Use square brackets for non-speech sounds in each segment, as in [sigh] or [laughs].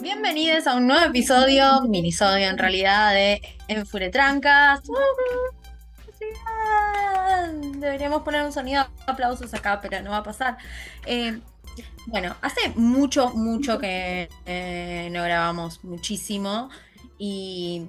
Bienvenidos a un nuevo episodio, minisodio en realidad, de Enfuretrancas. Deberíamos poner un sonido de aplausos acá, pero no va a pasar. Eh, bueno, hace mucho, mucho que eh, no grabamos muchísimo y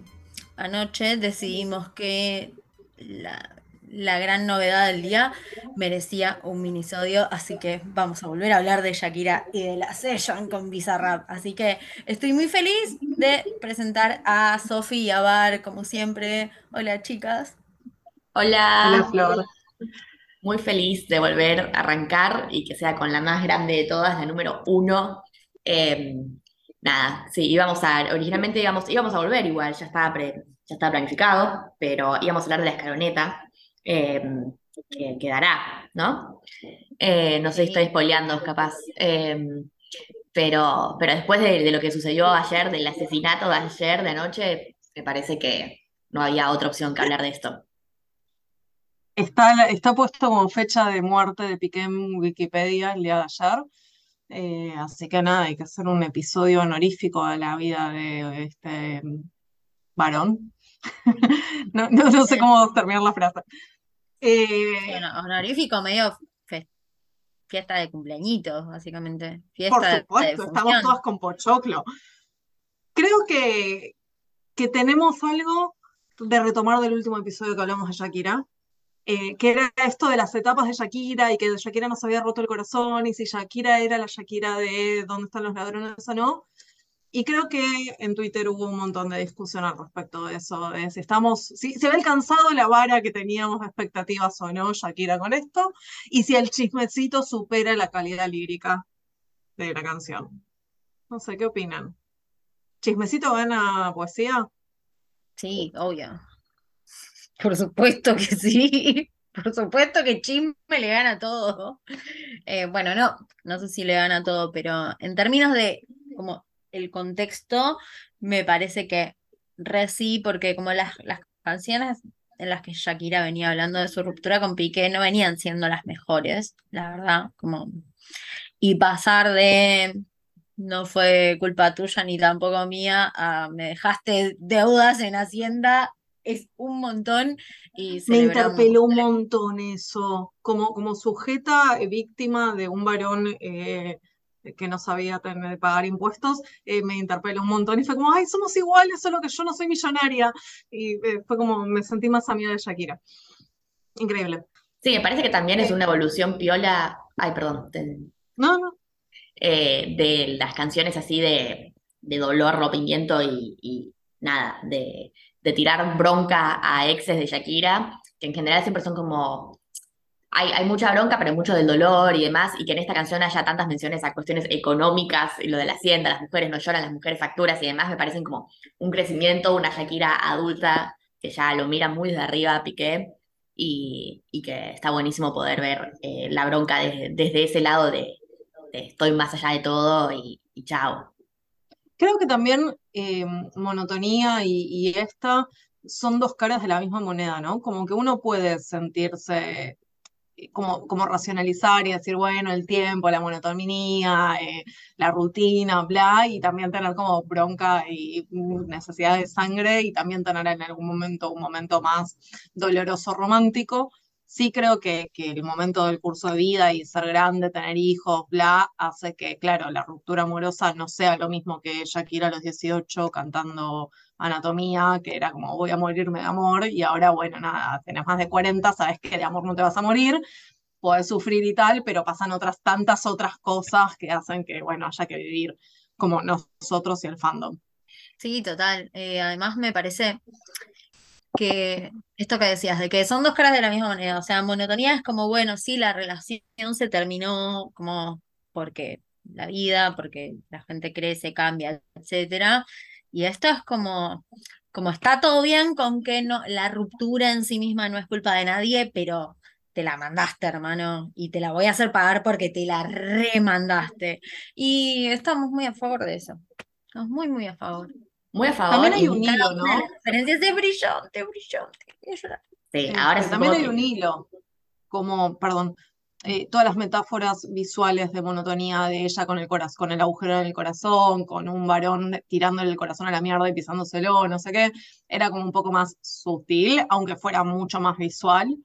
anoche decidimos que la, la gran novedad del día merecía un minisodio, así que vamos a volver a hablar de Shakira y de la session con Bizarrap. Así que estoy muy feliz de presentar a Sofi y a Bar, como siempre. Hola, chicas. Hola. Hola, Flor. Muy feliz de volver a arrancar y que sea con la más grande de todas, la número uno. Em, nada, sí, íbamos a, originalmente íbamos, íbamos a volver igual, ya estaba, pre- ya estaba planificado, pero íbamos a hablar de la escaloneta, em, que quedará, ¿no? Eh, no sé si estoy spoileando, capaz. em, pero, pero después de, lo que sucedió ayer, del asesinato de ayer, de anoche, me parece que no había otra opción que hablar de esto. Está, está puesto como fecha de muerte de Piqué en Wikipedia el día de ayer. Eh, así que nada, hay que hacer un episodio honorífico de la vida de este mm, varón. [laughs] No, no, no sé cómo terminar la frase. Eh, Bueno, honorífico, medio fe- fiesta de cumpleañitos, básicamente. por de, supuesto, estamos todas con pochoclo. Creo que, que tenemos algo de retomar del último episodio que hablamos de Shakira. Eh, que era esto de las etapas de Shakira y que Shakira nos había roto el corazón y si Shakira era la Shakira de ¿Dónde están los ladrones o no? Y creo que en Twitter hubo un montón de discusión al respecto de eso, de si estamos, si se había alcanzado la vara que teníamos de expectativas o no Shakira con esto, y si el chismecito supera la calidad lírica de la canción. No sé, ¿qué opinan? ¿Chismecito gana poesía? Sí, obvio. Por supuesto que sí. [laughs] Por supuesto que Chisme le gana todo. Eh, bueno, no, no sé si le gana todo, pero en términos de como el contexto, me parece que re sí, porque como las, las canciones en las que Shakira venía hablando de su ruptura con Piqué no venían siendo las mejores, la verdad, como y pasar de no fue culpa tuya ni tampoco mía a me dejaste deudas en Hacienda es un montón y Me interpeló un montón eso, como, como sujeta eh, víctima de un varón eh, que no sabía tener, pagar impuestos, eh, me interpeló un montón y fue como, ay, somos iguales, solo que yo no soy millonaria. Y eh, fue como, me sentí más amiga de Shakira. Increíble. Sí, me parece que también es una evolución piola, ay, perdón, No, no, eh, de las canciones así de, de dolor, rompimiento y, y nada, de, de tirar bronca a exes de Shakira, que en general siempre son como, hay, hay mucha bronca, pero mucho del dolor y demás, y que en esta canción haya tantas menciones a cuestiones económicas, y lo de la hacienda, las mujeres no lloran, las mujeres facturas y demás, me parecen como un crecimiento, una Shakira adulta que ya lo mira muy de arriba Piqué. Y, y que está buenísimo poder ver eh, la bronca desde, desde ese lado de, de estoy más allá de todo y chao. Creo que también eh, monotonía y, esta son dos caras de la misma moneda, ¿no? Como que uno puede sentirse, eh, como, como racionalizar y decir, bueno, el tiempo, la monotonía, eh, la rutina, bla, y también tener como bronca y necesidad de sangre y también tener en algún momento un momento más doloroso romántico. Sí creo que, que el momento del curso de vida y ser grande, tener hijos, bla, hace que, claro, la ruptura amorosa no sea lo mismo que Shakira a los 18 cantando Anatomía, que era como voy a morirme de amor, y ahora, bueno, nada, tenés más de 40, sabes que de amor no te vas a morir, podés sufrir y tal, pero pasan otras tantas otras cosas que hacen que, bueno, haya que vivir como nosotros y el fandom. Sí, total. Eh, además me parece que esto que decías, de que son dos caras de la misma moneda, o sea, monotonía es como, bueno, sí, la relación se terminó como porque la vida, porque la gente crece, cambia, etcétera, y esto es como, como está todo bien con que no, la ruptura en sí misma no es culpa de nadie, pero te la mandaste, hermano, y te la voy a hacer pagar porque te la remandaste. Y estamos muy a favor de eso. Estamos muy, muy a favor. Muy a favor. También hay un hilo, ¿no? de referencias es brillante, brillante. Sí, Sí, ahora también hay que- un hilo, como, perdón, eh, todas las metáforas visuales de monotonía de ella con el corazón, con el agujero en el corazón, con un varón tirándole el corazón a la mierda y pisándoselo, no sé qué, era como un poco más sutil, aunque fuera mucho más visual.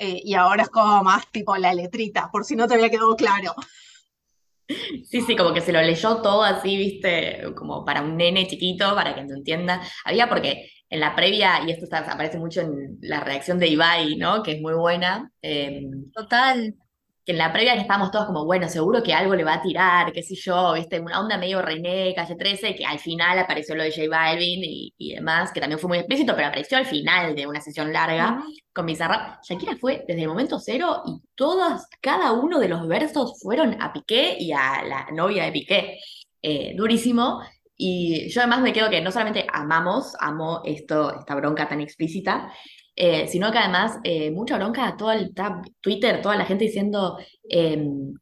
eh, y ahora es como más tipo la letrita, por si no te había quedado claro. [laughs] Sí, sí, como que se lo leyó todo así, viste, como para un nene chiquito, para que no entienda. Había porque en la previa, y esto aparece mucho en la reacción de Ibai, ¿no? Que es muy buena, eh, Total. Que en la previa que estábamos todos como, bueno, seguro que algo le va a tirar, qué sé yo, viste, una onda medio René, Calle 13, que al final apareció lo de J Balvin y, y demás, que también fue muy explícito, pero apareció al final de una sesión larga con Bizarrap. Shakira fue desde el momento cero y todas, cada uno de los versos fueron a Piqué y a la novia de Piqué. Eh, durísimo. Y yo además me quedo que no solamente amamos, amo esto, esta bronca tan explícita, eh, sino que además eh, mucha bronca a todo el Twitter, toda la gente diciendo em,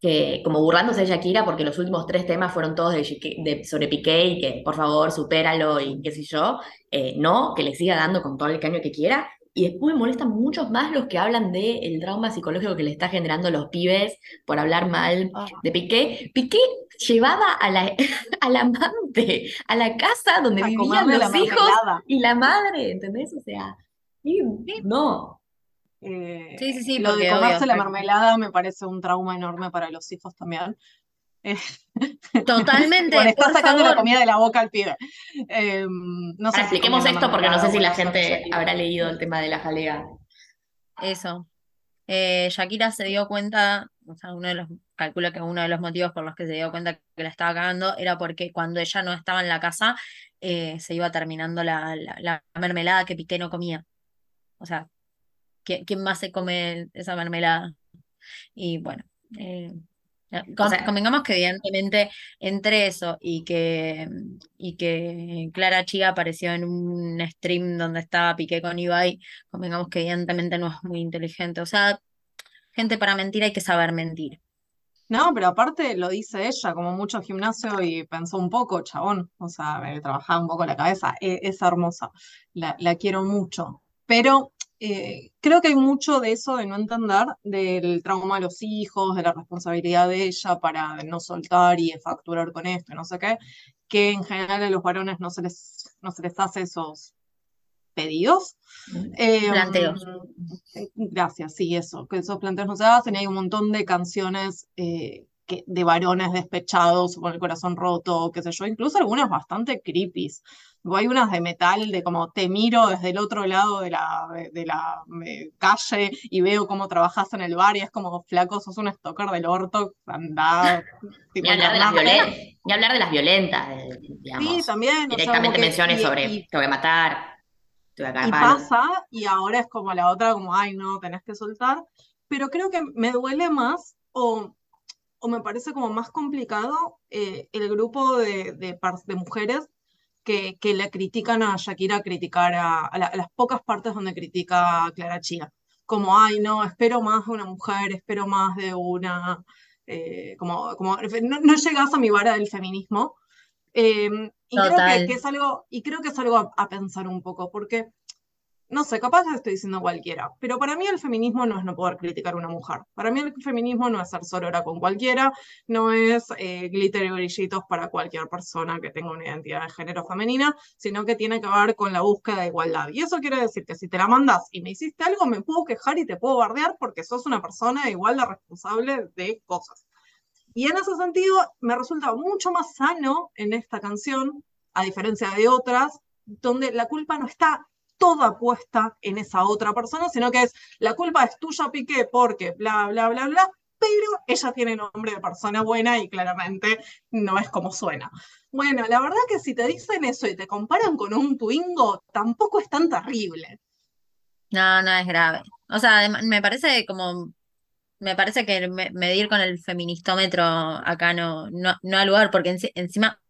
que como burlándose de Shakira porque los últimos tres temas fueron todos de, Shiki- de- sobre Piqué y que por favor supéralo y qué sé yo, Eh, no, que le siga dando con todo el caño que quiera. Y después me molestan muchos más los que hablan del trauma psicológico que le está generando a los pibes por hablar mal Ah. de Piqué. Piqué llevaba a la, [laughs] al amante a la casa donde A vivían la los hijos y la madre, ¿entendés? O sea, no. Eh, Sí, sí, sí, lo de comerse obvio, la mermelada me parece un trauma enorme para los hijos también. Eh, [laughs] Totalmente, Bueno, está sacando la comida de la boca al pibe. Eh, no sé Ahora si expliquemos esto porque no sé si la gente habrá leído el tema de la jalea. Eso. Eh, Shakira se dio cuenta, o sea, uno de los, calculo que uno de los motivos por los que se dio cuenta que la estaba cagando era porque cuando ella no estaba en la casa, eh, se iba terminando la, la, la mermelada que Piqué no comía. O sea, ¿quién, quién más se come esa mermelada? Y bueno, eh, con- O sea- convengamos que evidentemente entre eso y que, y que Clara Chiga apareció en un stream donde estaba Piqué con Ibai, convengamos que evidentemente no es muy inteligente. O sea, gente para mentir hay que saber mentir. No, pero aparte lo dice ella, como mucho gimnasio y pensó un poco, chabón, o sea, me trabajaba un poco la cabeza, e- es, hermosa, la, la quiero mucho, pero eh, creo que hay mucho de eso de no entender del trauma de los hijos, de la responsabilidad de ella para no soltar y facturar con esto, no sé qué, que en general a los varones no se les, no se les hace esos pedidos. Eh, Planteos. Gracias, sí, eso, que esos planteos no se hacen hay un montón de canciones eh, que, de varones despechados o con el corazón roto, qué sé yo, incluso algunas bastante creepy. Hay unas de metal de como te miro desde el otro lado de la, de la eh, calle y veo cómo trabajas en el bar y es como flaco, sos un stalker del orto, andá, [laughs] Ni hablar de las internate". violentas, ni hablar de las violentas, eh, digamos. Sí, también, o sea, Directamente como que- menciones y- sobre y- te voy a matar, te voy a cagar Y pasa, y ahora es como la otra, como, ay, no, tenés que soltar. Pero creo que me duele más, o, o me parece como más complicado, eh, el grupo de, de, par- de mujeres que, que le critican a Shakira, criticar a, a la- a las pocas partes donde critica a Clara Chía. Como, ay, no, espero más de una mujer, espero más de una. eh, como, como, no, no llegas a mi vara del feminismo. Eh, y creo que, Total. que es algo, y creo que es algo a, a pensar un poco, porque, no sé, capaz estoy diciendo cualquiera, pero para mí el feminismo no es no poder criticar a una mujer. Para mí el feminismo no es ser sorora con cualquiera, no es eh, glitter y brillitos para cualquier persona que tenga una identidad de género femenina, sino que tiene que ver con la búsqueda de igualdad. Y eso quiere decir que si te la mandas y me hiciste algo, me puedo quejar y te puedo bardear porque sos una persona igual de responsable de cosas. Y en ese sentido, me resulta mucho más sano en esta canción, a diferencia de otras, donde la culpa no está toda puesta en esa otra persona, sino que es la culpa es tuya, Piqué, porque bla, bla, bla, bla, pero ella tiene nombre de persona buena y claramente no es como suena. Bueno, la verdad que si te dicen eso y te comparan con un Twingo, tampoco es tan terrible. No, no es grave. O sea, me parece como, me parece que me- medir con el feministómetro acá no, no, no lugar, porque enci- encima,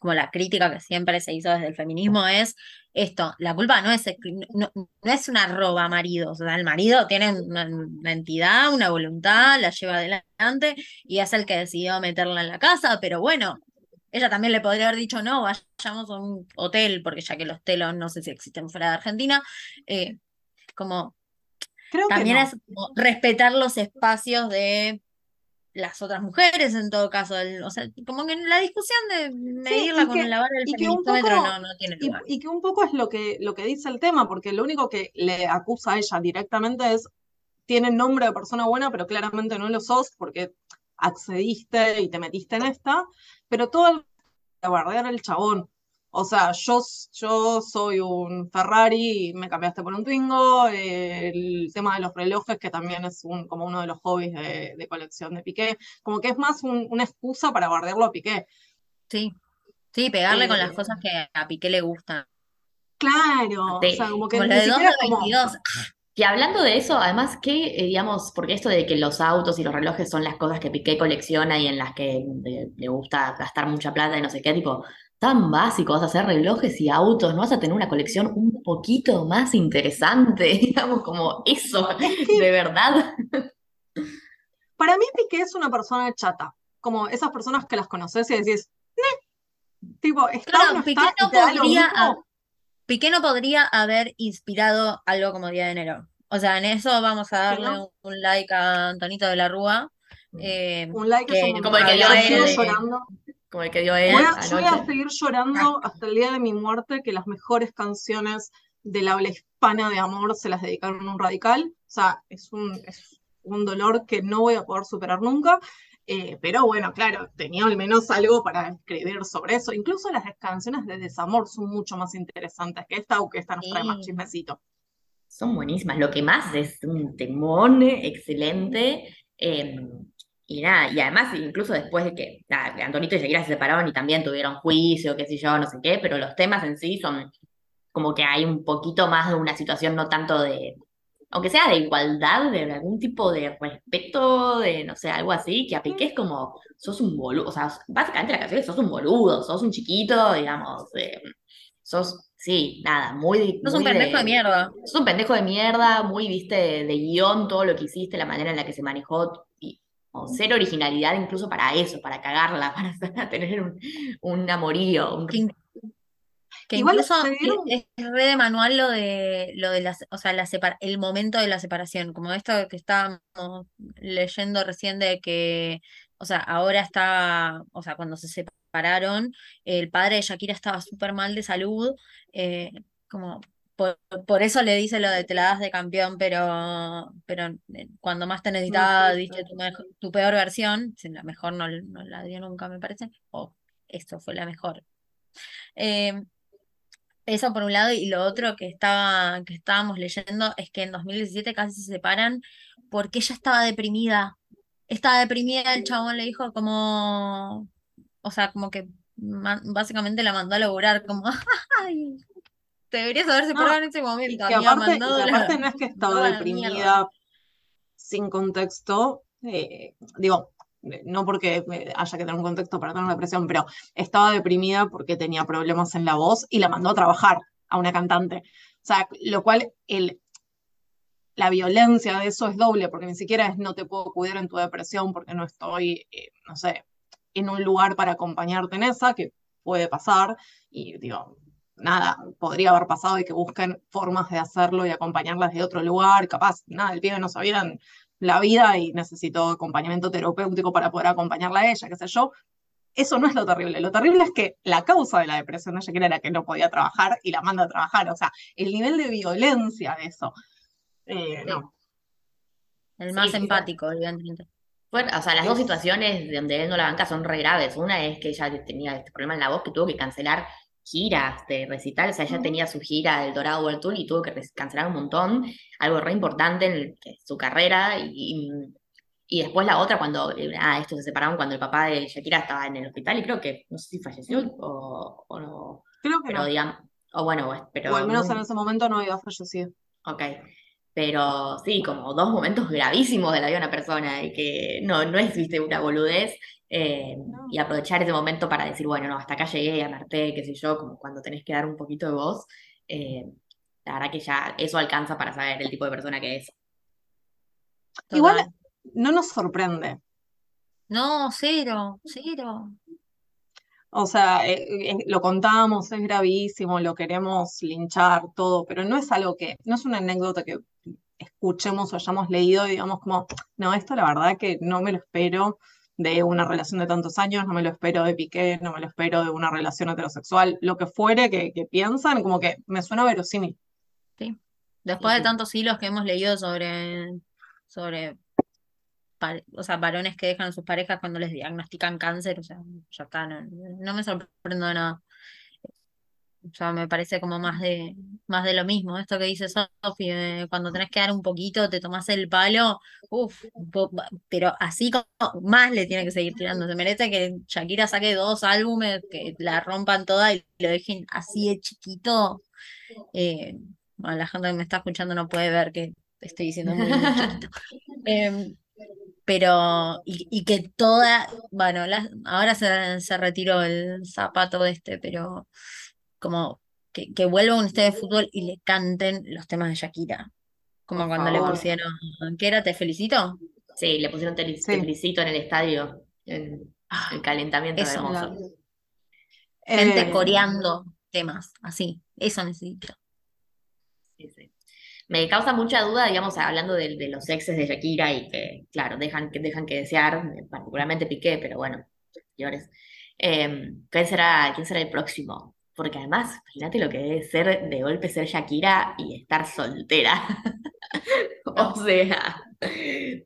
como la crítica que siempre se hizo desde el feminismo es esto, la culpa no es, no, no es una roba maridos, o sea, el marido tiene una, una entidad, una voluntad, la lleva adelante y es el que decidió meterla en la casa, pero bueno, ella también le podría haber dicho, no, vayamos a un hotel, porque ya que los telos no sé si existen fuera de Argentina, eh, como Creo que también no. es como respetar los espacios de las otras mujeres en todo caso. el- o sea, como que la discusión de medirla con que- la vara del feministómetro poco- no, no tiene Y, lugar. y que un poco es lo que, lo que dice el tema, porque lo único que le acusa a ella directamente es, tiene nombre de persona buena, pero claramente no lo sos porque accediste y te metiste en esta, pero todo el de bardear al chabón. O sea, yo, yo soy un Ferrari y me cambiaste por un Twingo, el tema de los relojes, que también es un, como uno de los hobbies de, de colección de Piqué, como que es más un- una excusa para bardearlo a Piqué. Sí, sí, pegarle con las Eh, cosas que a Piqué le gustan. Claro, o Sí, sea, como que Como ni de 2 siquiera de como, 22. Que hablando de eso, además, que, eh, digamos, porque esto de que los autos y los relojes son las cosas que Piqué colecciona y en las que eh, le gusta gastar mucha plata y no sé qué, tipo, tan básico, vas a hacer relojes y autos, no vas a tener una colección un poquito más interesante, [laughs] digamos, como eso, es que de verdad. para mí Piqué es una persona chata, como esas personas que las conoces y decís, tipo, está Claro, no Piqué está, no podría, mismo. ha- Piqué no podría haber inspirado algo como Día de Enero. O sea, en eso vamos a Que darle no, un, like a Antonito de la Rúa, eh, un like es un que Como el que dio él, llorando. Como el que dio Voy él a, yo voy a seguir llorando hasta el día de mi muerte que las mejores canciones del habla hispana de amor se las dedicaron a un radical. O sea, es un, es un dolor que no voy a poder superar nunca. Eh, pero bueno, claro, tenía al menos algo para escribir sobre eso. Incluso las canciones de desamor son mucho más interesantes que esta, aunque esta nos trae más chismecito. Son buenísimas. Lo que más es un temón excelente. eh, y nada, y además, incluso después de que, nada, Antonito y Shakira se separaron y también tuvieron juicio, qué sé yo, no sé qué, pero los temas en sí son como que hay un poquito más de una situación, no tanto de, aunque sea de igualdad, de algún tipo de respeto, de no sé, algo así, que a Piqué es como, sos un boludo, o sea, básicamente la canción es sos un boludo, sos un chiquito, digamos, eh, sos, sí, nada, muy, Sos un pendejo de de, mierda. sos un pendejo de mierda, muy, viste, de, de guion, todo lo que hiciste, la manera en la que se manejó, y o cero originalidad incluso para eso, para cagarla, [laughs] para tener un, un amorío, un... Que, Igual incluso se es, es re de manual lo de lo de las, o sea, la separa- el momento de la separación, como esto que estábamos leyendo recién de que, o sea, ahora está, o sea, cuando se separaron, el padre de Shakira estaba súper mal de salud, eh, como por, por eso le dice lo de te la das de campeón, pero, pero eh, cuando más te necesitaba, diste tu, mejo- tu peor versión, si la mejor no, no la dio nunca, me parece, o esto fue la mejor. Eh, eso por un lado, y lo otro que estaba, que estábamos leyendo es que en 2017 casi se separan porque ella estaba deprimida. Estaba deprimida, el chabón le dijo como, o sea, como que básicamente la mandó a laburar, como, [laughs] ay, deberías haber separado No, en ese y momento, que aparte, y mandado que a la, aparte no es que [laughs] estaba deprimida sin contexto, eh, digo, eh, no porque haya que tener un contexto para tener una depresión, pero estaba deprimida porque tenía problemas en la voz y la mandó a trabajar a una cantante. O sea, lo cual el, la violencia de eso es doble, porque ni siquiera es no te puedo cuidar en tu depresión porque no estoy, eh, no sé, en un lugar para acompañarte en esa, que puede pasar, y digo, nada, podría haber pasado y que busquen formas de hacerlo y acompañarlas de otro lugar, capaz, nada, el pibe no sabía la vida y necesitó acompañamiento terapéutico para poder acompañarla a ella, qué sé yo. Eso no es lo terrible, lo terrible es que la causa de la depresión de Shakira era que no podía trabajar y la manda a trabajar, o sea, el nivel de violencia de eso. Eh, no. El más Sí, empático, evidentemente. Bueno, o sea, las dos Es- situaciones donde él no la banca son re graves. Una es que ella tenía este problema en la voz que tuvo que cancelar giras de recital, o sea, ella tenía su gira del Dorado World Tour y tuvo que cancelar un montón, algo re importante en su carrera y, y después la otra cuando, ah, estos se separaron cuando el papá de Shakira estaba en el hospital y creo que, no sé si falleció o, o no, Creo que pero no, digamos, o bueno, pues, o pero al menos en ese momento no había fallecido. Ok, pero sí, como dos momentos gravísimos de la vida de una persona y que no, no es, viste, una boludez. eh, No. y aprovechar ese momento para decir, bueno, no, hasta acá llegué, amarté, qué sé yo, como cuando tenés que dar un poquito de voz. eh, la verdad que ya eso alcanza para saber el tipo de persona que es. Igual no nos sorprende. No, cero, cero. O sea, eh, eh, lo contamos, es gravísimo, lo queremos linchar, todo, pero no es algo que, no es una anécdota que escuchemos o hayamos leído y digamos como, no, esto la verdad que no me lo espero de una relación de tantos años, no me lo espero de Piqué, no me lo espero de una relación heterosexual, lo que fuere que, que piensan, como que me suena verosímil. Sí. Después de tantos hilos que hemos leído sobre, sobre o sea, varones que dejan a sus parejas cuando les diagnostican cáncer, o sea, ya está, no, me sorprendo de nada. O sea, me parece como más de, más de lo mismo. Esto que dice Sofi, cuando tenés que dar un poquito, te tomás el palo, uff, pero así como más le tiene que seguir tirando. Se merece que Shakira saque dos álbumes, que la rompan toda y lo dejen así de chiquito. Eh, bueno, la gente que me está escuchando no puede ver que estoy diciendo muy, chiquito. [laughs] Em, pero, y, que toda, bueno, ahora se, se, retiró el zapato este, pero como que, que vuelva un estadio de fútbol y le canten los temas de Shakira. Como cuando le pusieron, ¿qué era? ¿Te felicito? Sí, le pusieron te, felicito en el estadio, en ah, el calentamiento hermoso. Gente eh, coreando temas, así, eso necesito. Sí, sí me causa mucha duda, digamos, hablando de, los exes de Shakira y que, claro, dejan, dejan que desear, particularmente Piqué, pero bueno, señores. Em, ¿quién, será, ¿Quién será el próximo? Porque además, imagínate lo que debe ser de golpe ser Shakira y estar soltera. [laughs] o sea,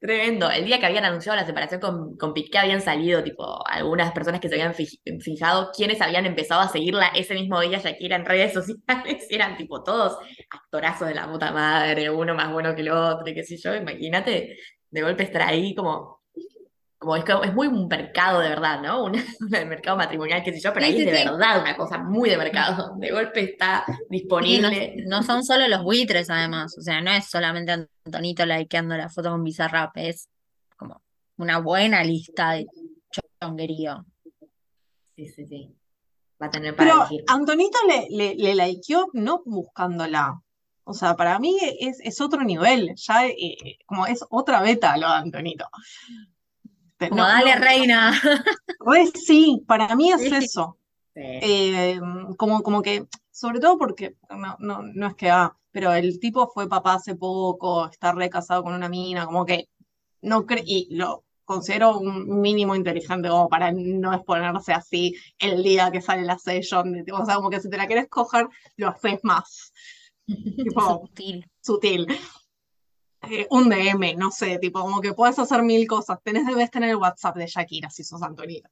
Tremendo. El día que habían anunciado la separación con, con Piqué habían salido, tipo, algunas personas que se habían fijado quiénes habían empezado a seguirla ese mismo día Shakira en redes sociales. [laughs] Eran, tipo, todos actorazos de la puta madre, uno más bueno que el otro, qué sé yo. Imagínate de golpe estar ahí como como es, es muy un mercado de verdad, ¿no? Un, [laughs] mercado matrimonial, qué sé yo, pero ahí es de verdad una cosa muy de mercado. [laughs] De golpe está disponible. No, son solo los buitres, además. O sea, no es solamente Antonito likeando la foto con Bizarrap, es como una buena lista de chonguerío. Sí, sí, sí. Va a tener para Pero Antonito le, le, le likeó no buscándola. O sea, para mí es, es otro nivel, ya eh, como es otra beta lo de Antonito. Como dale, reina. [laughs] Pues sí, para mí es eso. Eh, como, como que, sobre todo porque, no, no, no es que, ah, pero el tipo fue papá hace poco, está re casado con una mina, como que no creo, y lo considero un mínimo inteligente como para no exponerse así el día que sale la session. o sea, como que si te la quieres coger, lo haces más. [laughs] sutil. Sutil. Eh, un DM, no sé, tipo, como que puedes hacer mil cosas. Tenés, debes tener el WhatsApp de Shakira si sos Antonito.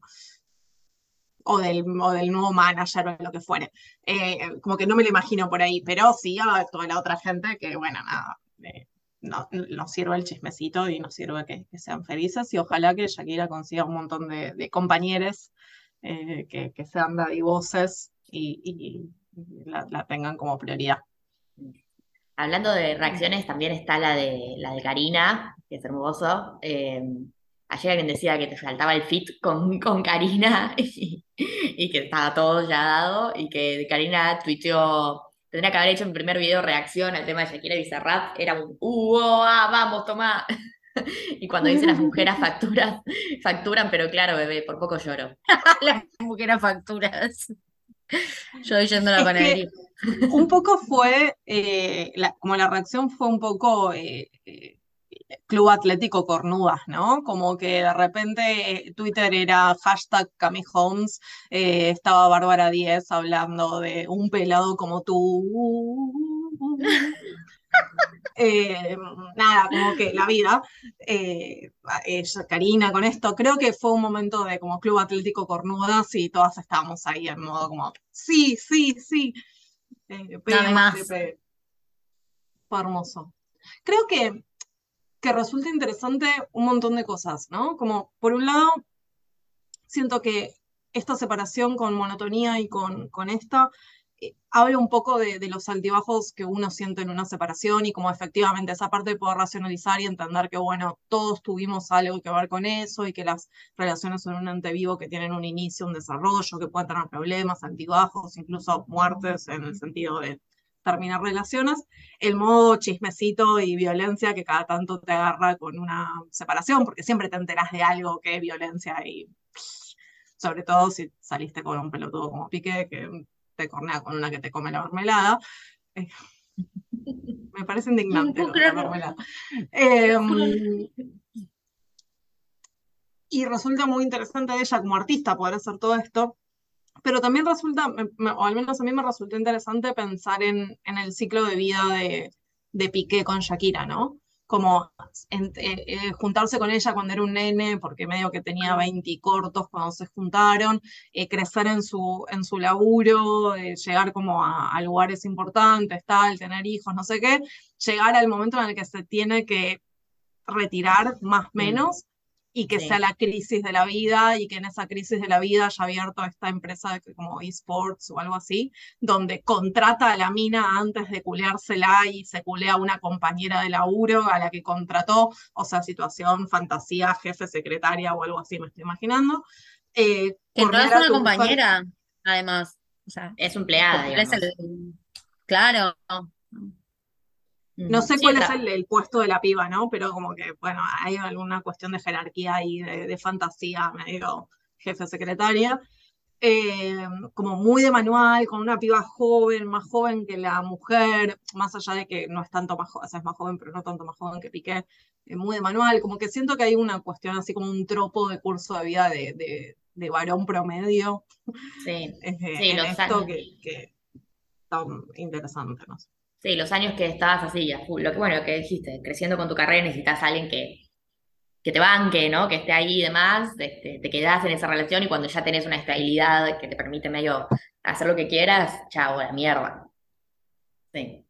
O del, o del nuevo manager o lo que fuere. Eh, como que no me lo imagino por ahí, pero sí a toda la otra gente que, bueno, nada, eh, no, nos sirve el chismecito y nos sirve que, sean felices y ojalá que Shakira consiga un montón de, compañeros que, que, sean dadivosos y, y, la tengan como prioridad. Hablando de reacciones, también está la de la de Karina, que es hermoso. Eh, ayer alguien decía que te faltaba el fit con, con Karina [laughs] y, que estaba todo ya dado y que Karina tuiteó, tendría que haber hecho mi primer video reacción al tema de Shakira Bizarrap, era un, ¡uh, vamos, toma! [laughs] y cuando dice las mujeres facturas, facturan, pero claro, bebé, por poco lloro. [laughs] las mujeres facturas. Yo yendo a la panadería. un poco fue, eh, como la reacción fue un poco eh, eh, Club Atlético Cornudas, ¿no? Como que de repente Twitter era hashtag Cami Holmes, estaba Bárbara Díez hablando de un pelado como tú. Eh, nada, como que la vida, eh, Karina con esto, creo que fue un momento de como Club Atlético Cornudas y todas estábamos ahí en modo como, sí, sí, sí. Eh, más. Fue hermoso. Creo que, que resulta interesante un montón de cosas, ¿no? Como, por un lado, siento que esta separación con monotonía y con, con esta habla un poco de, los altibajos que uno siente en una separación y como efectivamente esa parte de poder racionalizar y entender que, bueno, todos tuvimos algo que ver con eso y que las relaciones son un ente vivo que tienen un inicio, un desarrollo, que pueden tener problemas, altibajos, incluso muertes en el sentido de terminar relaciones, el modo chismecito y violencia que cada tanto te agarra con una separación, porque siempre te enteras de algo que es violencia y sobre todo si saliste con un pelotudo como Piqué, que te cornea con una que te come la mermelada. Eh, [laughs] me parece indignante de la mermelada. Y resulta muy interesante ella como artista poder hacer todo esto, pero también resulta, o al menos a mí me resultó interesante pensar en, en el ciclo de vida de, de Piqué con Shakira, ¿no? Como eh, eh, juntarse con ella cuando era un nene, porque medio que tenía 20 cortos cuando se juntaron, eh, crecer en su, en su laburo, llegar como a, a, lugares importantes, tal, tener hijos, no sé qué, llegar al momento en el que se tiene que retirar más o menos y que sea la crisis de la vida y que en esa crisis de la vida haya abierto esta empresa como esports o algo así, donde contrata a la mina antes de culeársela y se culea a una compañera de laburo a la que contrató, o sea, situación, fantasía, jefe, secretaria o algo así, me estoy imaginando. Eh, que no es una compañera, además. O sea, es empleada, digamos. Claro, no sé cuál es el, puesto de la piba, ¿no? Pero como que, bueno, hay alguna cuestión de jerarquía y de, fantasía, me digo, jefe secretaria. Eh, como muy de manual, con una piba joven, más joven que la mujer, más allá de que no es tanto más joven, o sea, es más joven, pero no tanto más joven que Piqué, eh, muy de manual, como que siento que hay una cuestión así como un tropo de curso de vida de, de, varón promedio. Sí, [laughs] sí esto que, que está interesante, no sé. Sí, los años que estabas así, ya, lo que bueno, que dijiste, creciendo con tu carrera necesitas a alguien que, que te banque, ¿no? Que esté ahí y demás, este, te quedas en esa relación y cuando ya tenés una estabilidad que te permite medio hacer lo que quieras, chao, la mierda. Sí.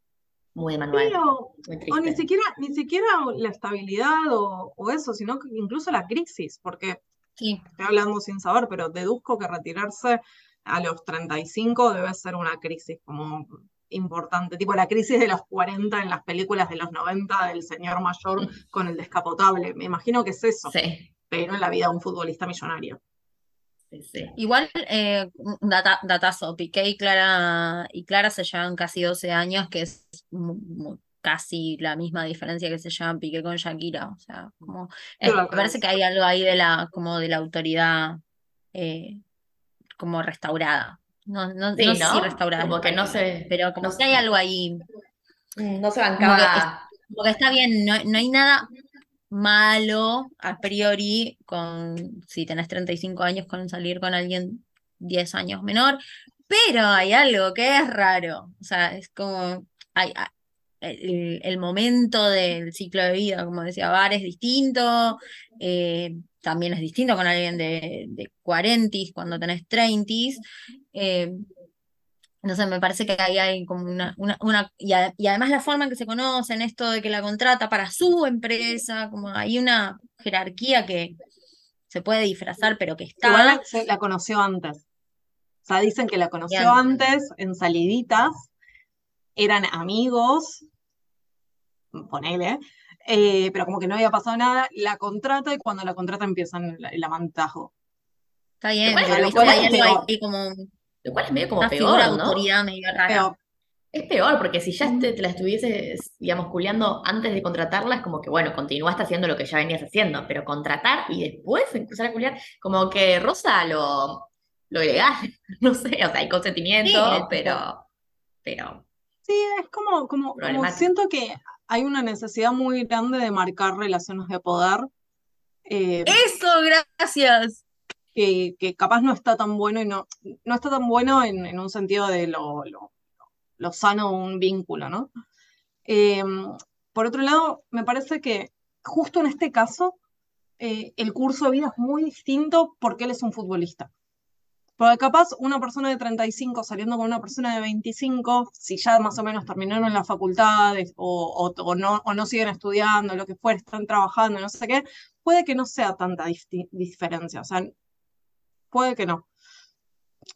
Muy de manual. o ni siquiera, ni siquiera la estabilidad o, o eso, sino que incluso la crisis, porque sí. estoy hablando sin saber, pero deduzco que retirarse a los 35 debe ser una crisis como importante, tipo la crisis de los 40 en las películas de los 90 del señor mayor con el descapotable. Me imagino que es eso, sí. pero en la vida de un futbolista millonario. Sí, Igual, eh, datazo, Piqué y Clara, y Clara se llevan casi 12 años, que es casi la misma diferencia que se llevan Piqué con Shakira. O sea, como, me parece que hay algo ahí de la, como de la autoridad eh, como restaurada. No, no, sí, no, sé si restaurada. Como que no sé. Pero como no que hay algo ahí. Mm, no se bancaba. Como que, está bien, no, no hay nada malo a priori con si tenés 35 años con salir con alguien 10 años menor, pero hay algo que es raro. O sea, es como hay, el, el, momento del ciclo de vida, como decía Bar, es distinto. Eh, también es distinto con alguien de, de 40 cuando tenés 30 eh, no sé, me parece que ahí hay como una, una, y, además la forma en que se conocen, esto de que la contrata para su empresa, como hay una jerarquía que se puede disfrazar, pero que está. Igual la, conoció antes. O sea, dicen que la conoció antes en saliditas, eran amigos, ponele, eh, pero como que no había pasado nada, la contrata y cuando la contrata empiezan el, el amantajo. Está bien, pero hay algo ahí como lo cual es medio como peor, ¿no? autoridad medio rara. es peor, porque si ya te, la estuvieses, digamos, culiando antes de contratarla, es como que, bueno, continuaste haciendo lo que ya venías haciendo, pero contratar y después empezar a culiar, como que rosa lo, lo ilegal, [laughs] no sé, o sea, hay consentimiento, pero, pero... Sí, es como, como, como, siento que hay una necesidad muy grande de marcar relaciones de poder. Eh, Eso, gracias que, capaz no está tan bueno y no, no está tan bueno en, un sentido de lo, lo, sano de un vínculo, ¿no? Em, por otro lado, me parece que justo en este caso, eh, el curso de vida es muy distinto porque él es un futbolista. Porque capaz una persona de 35 saliendo con una persona de 25, si ya más o menos terminaron en la facultad o, o, no, o no siguen estudiando, lo que fuera, están trabajando, no sé qué, puede que no sea tanta diferencia. O sea, puede que no.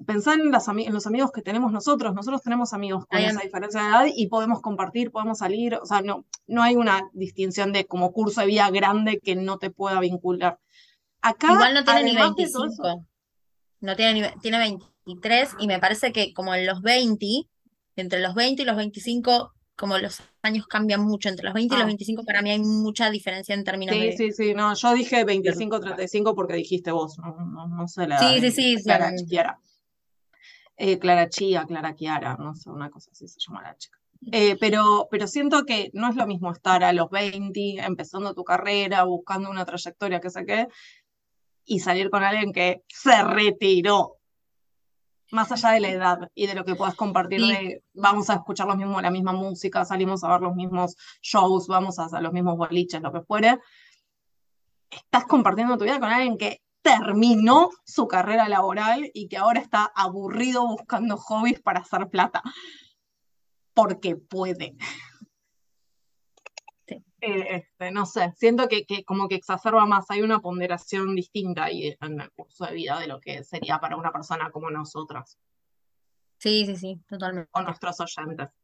Pensá en, en, los amigos que tenemos nosotros. Nosotros tenemos amigos con esa diferencia de edad y podemos compartir, podemos salir. O sea, no, no hay una distinción de como curso de vida grande que no te pueda vincular. Acá, Igual no tiene ni 25. No tiene ni, tiene 23 y me parece que como en los 20, entre los 20 y los 25 como los años cambian mucho, entre los 20 y los Ah. 25 para mí hay mucha diferencia en términos Sí, de... sí, sí, no, yo dije 25, 35 porque dijiste vos, no, no, no sé la Sí, sí, sí, Clara sí. Chiara. Eh, Clara Chía, Clara Chiara, no sé, una cosa así se llama la chica. Eh, pero, pero siento que no es lo mismo estar a los 20, empezando tu carrera, buscando una trayectoria, que sé qué, y salir con alguien que se retiró. Más allá de la edad y de lo que puedas compartir Sí. de vamos a escuchar los mismos, la misma música, salimos a ver los mismos shows, vamos a hacer los mismos boliches, lo que fuere, estás compartiendo tu vida con alguien que terminó su carrera laboral y que ahora está aburrido buscando hobbies para hacer plata. Porque puede. Eh, este, no sé, siento que, que como que exacerba más, hay una ponderación distinta ahí en el curso de vida de lo que sería para una persona como nosotras Sí, sí, sí, totalmente. o nuestros oyentes. Sí,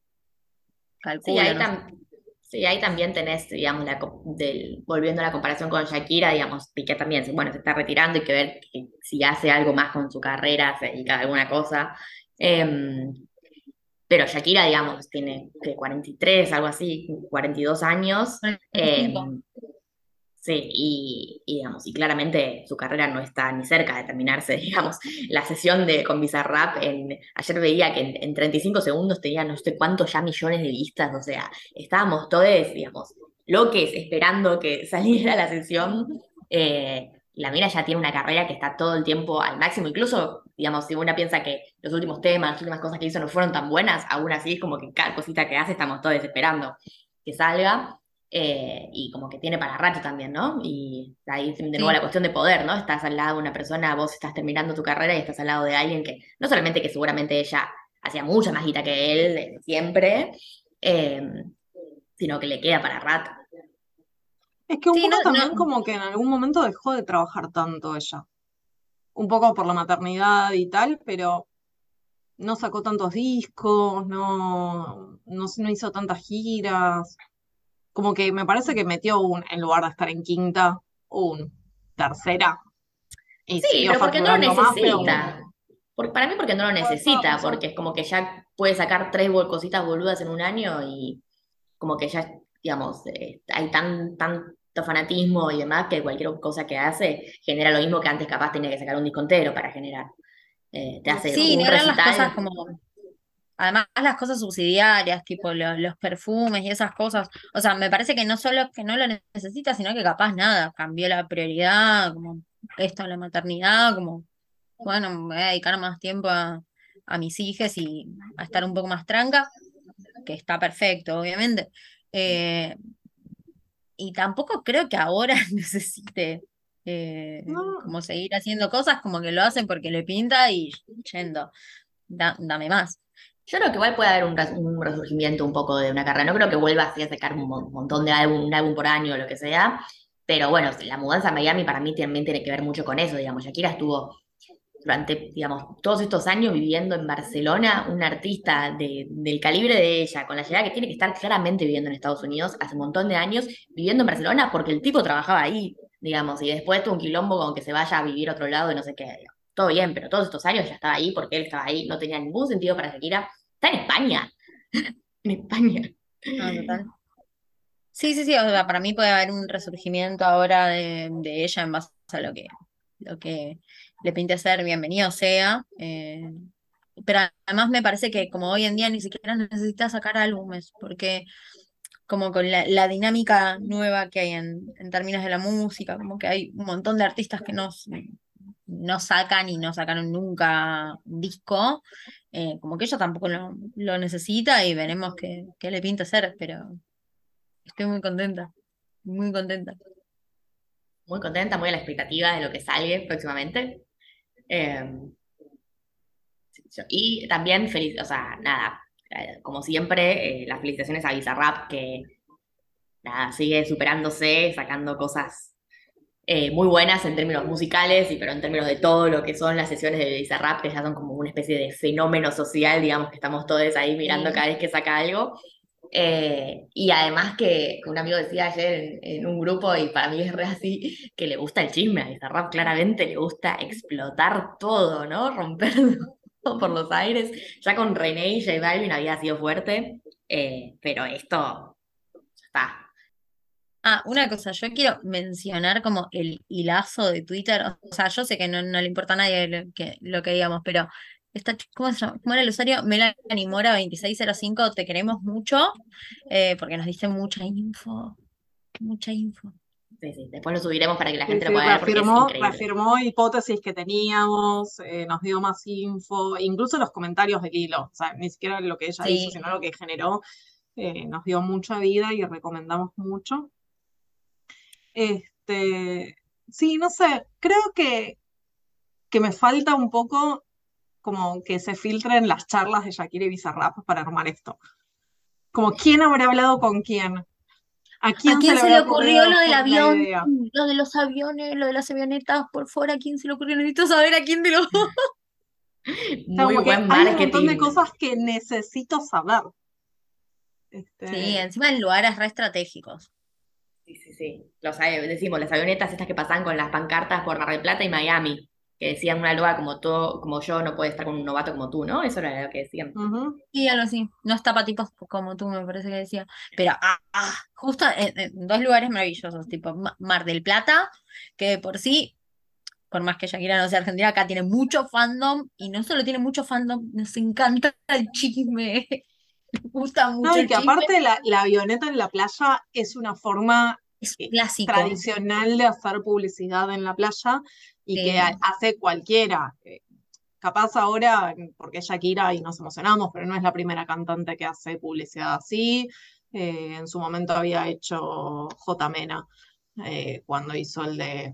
Calculo, ahí, no sé. tam- sí, ahí también tenés, digamos, la, del, volviendo a la comparación con Shakira, digamos, Piqué también, bueno, se está retirando y que ver que- si hace algo más con su carrera, se dedica a alguna cosa. Em, pero Shakira, digamos, tiene que 43, algo así, 42 años. 45. em, sí, y, y, digamos, y claramente su carrera no está ni cerca de terminarse, [laughs] digamos. La sesión de, con Bizarrap, en, ayer veía que en, en 35 segundos tenía no sé cuántos ya millones de vistas, o sea, estábamos todos, digamos, loques esperando que [laughs] saliera la sesión. Eh, la mina ya tiene una carrera que está todo el tiempo al máximo, incluso, digamos, si uno piensa que los últimos temas, las últimas cosas que hizo no fueron tan buenas, aún así es como que cada cosita que hace estamos todos esperando que salga. eh, y como que tiene para rato también, ¿no? Y ahí de nuevo Sí. la cuestión de poder, ¿no? Estás al lado de una persona, vos estás terminando tu carrera y estás al lado de alguien que, no solamente que seguramente ella hacía mucha más guita que él siempre, eh, sino que le queda para rato. Es que un Sí, poco no, también no. como que en algún momento dejó de trabajar tanto ella. Un poco por la maternidad y tal, pero no sacó tantos discos, no, no, no hizo tantas giras. Como que me parece que metió un, en lugar de estar en quinta, un tercera. Y Sí, pero porque no lo facturando más, pero necesita. Por- para mí porque no lo necesita, porque es como que ya puede sacar tres cositas boludas en un año y como que ya, digamos, eh, hay tan, fanatismo y demás que cualquier cosa que hace genera lo mismo que antes capaz tenía que sacar un disco entero para generar. Eh, te hace Sí, un hablar las cosas recital. como, además las cosas subsidiarias, tipo lo- los perfumes y esas cosas. O sea, me parece que no solo que no lo necesita, sino que capaz nada, cambió la prioridad, como esto, la maternidad, como, bueno, me voy a dedicar más tiempo a, a mis hijas y a estar un poco más tranca, que está perfecto, obviamente. Eh, y tampoco creo que ahora [laughs] necesite eh, No. como seguir haciendo cosas como que lo hacen porque le pinta y yendo, da- dame más. Yo creo que igual puede haber un, res- un resurgimiento un poco de una carrera. No creo que vuelva así a sacar un mon- montón de álbum, un álbum por año o lo que sea. Pero bueno, la mudanza a Miami para mí también tiene que ver mucho con eso. Digamos, Shakira estuvo durante, digamos, todos estos años viviendo en Barcelona, un artista de- del calibre de ella, con la llegada que tiene que estar claramente viviendo en Estados Unidos hace un montón de años, viviendo en Barcelona porque el tipo trabajaba ahí, digamos, y después tuvo un quilombo con que se vaya a vivir a otro lado y no sé qué. Todo bien, pero todos estos años ya estaba ahí porque él estaba ahí, no tenía ningún sentido para Shakira. Está en España. [laughs] en España. Total. Sí, sí, sí, o sea, para mí puede haber un resurgimiento ahora de, de ella en base a lo que, lo que le pinte hacer, bienvenido sea. eh, pero además me parece que como hoy en día ni siquiera necesita sacar álbumes, porque como con la, la dinámica nueva que hay en, en términos de la música, como que hay un montón de artistas que no, no sacan y no sacaron nunca un disco, eh, como que ella tampoco lo, lo necesita y veremos qué, qué le pinta hacer, pero estoy muy contenta, muy contenta. Muy contenta, muy a la expectativa de lo que salga próximamente. Eh, y también feliz, o sea, nada, eh, como siempre, eh, las felicitaciones a Bizarrap, que nada, sigue superándose, sacando cosas eh, muy buenas en términos musicales, y pero en términos de todo lo que son las sesiones de Bizarrap, que ya son como una especie de fenómeno social, digamos, que estamos todos ahí mirando Sí. cada vez que saca algo. Eh, y además que, un amigo decía ayer en, un grupo, y para mí es re así, que le gusta el chisme, a Bizarrap claramente le gusta explotar todo, ¿no? Romperlo [laughs] por los aires. Ya con René y J Balvin había sido fuerte. Eh, pero esto está. Ah, una cosa, yo quiero mencionar como el hilazo de Twitter, o sea, yo sé que no, no le importa a nadie lo que, lo que digamos, pero esta, ¿cómo, se llama? ¿Cómo era el usuario? Melanie Mora 2605, te queremos mucho, eh, porque nos dice mucha info, mucha info. Sí, sí. Después lo subiremos para que la gente sí, lo pueda ver reafirmó, hipótesis que teníamos, eh, nos dio más info, incluso los comentarios del hilo, o sea, ni siquiera lo que ella hizo, sino lo que generó, eh, nos dio mucha vida y recomendamos mucho. Este, sí, no sé, creo que, que me falta un poco como que se filtren las charlas de Shakira y Bizarrap para armar esto. Como quién habrá hablado con quién. ¿A quién, ¿A quién se le ocurrió lo del avión, lo de los aviones, lo de las avionetas por fuera? ¿A quién se le ocurrió? Necesito saber a quién de los dos. O [laughs] sea, Muy buen hay un montón de cosas que necesito saber. Este, Sí, encima en lugares re estratégicos. Sí, sí, sí. Los, decimos, las avionetas estas que pasan con las pancartas por Mar del Plata y Miami, que decían una loa como todo, como yo no puede estar con un novato como tú, ¿no? Eso era lo que decían. ujú. Y algo así. No está para tipos como tú, me parece que decía. Pero ah, ah, justo en, en dos lugares maravillosos, tipo Ma- Mar del Plata, que de por sí, por más que Shakira no sea argentina, acá tiene mucho fandom, y no solo tiene mucho fandom, nos encanta el chisme. [laughs] Nos gusta mucho No, y que aparte la, la avioneta en la playa es una forma Es eh, clásico. tradicional de hacer publicidad en la playa y Sí. que ha- hace cualquiera. Eh, Capaz ahora, porque es Shakira y nos emocionamos, pero no es la primera cantante que hace publicidad así. Eh, en su momento había hecho J. Mena, eh, cuando hizo el de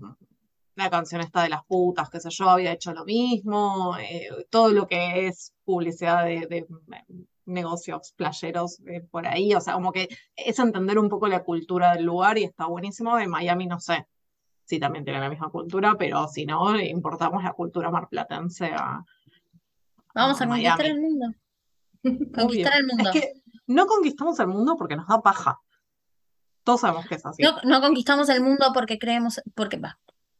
la canción esta de las putas, qué sé yo, había hecho lo mismo. eh, todo lo que es publicidad de, de, negocios playeros eh, por ahí, o sea, como que es entender un poco la cultura del lugar y está buenísimo. En Miami no sé si también tienen la misma cultura, pero si no, importamos la cultura marplatense a, Vamos a a conquistar el mundo. [laughs] Conquistar el mundo. Es que no conquistamos el mundo porque nos da paja. Todos sabemos que es así. No, no conquistamos el mundo porque creemos, porque va,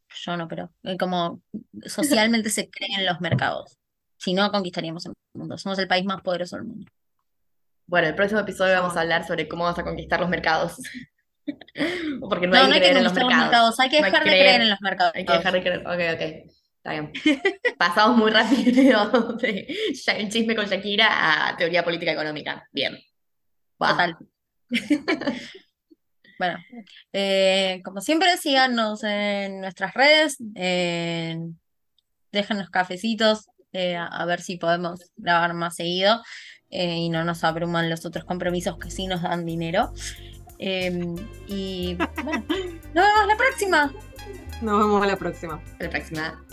yo no, pero eh, como socialmente se cree en los mercados. Si no, conquistaríamos el mundo. Somos el país más poderoso del mundo. Bueno, el próximo episodio vamos a hablar sobre cómo vamos a conquistar los mercados. [laughs] Porque no No, hay no que hay que creer en los mercados. mercados, hay que No hay dejar que de creer. creer en los mercados. Hay que dejar de creer. Ok, ok. Está bien. [laughs] Pasamos muy rápido [laughs] de el chisme con Shakira a teoría política económica. Bien. Va. Total. Bueno, eh, como siempre, síganos en nuestras redes, eh, déjanos cafecitos, eh, a, a ver si podemos grabar más seguido eh, y no nos abruman los otros compromisos que sí nos dan dinero. Eh, y bueno, nos vemos la próxima. Nos vemos la próxima. La próxima.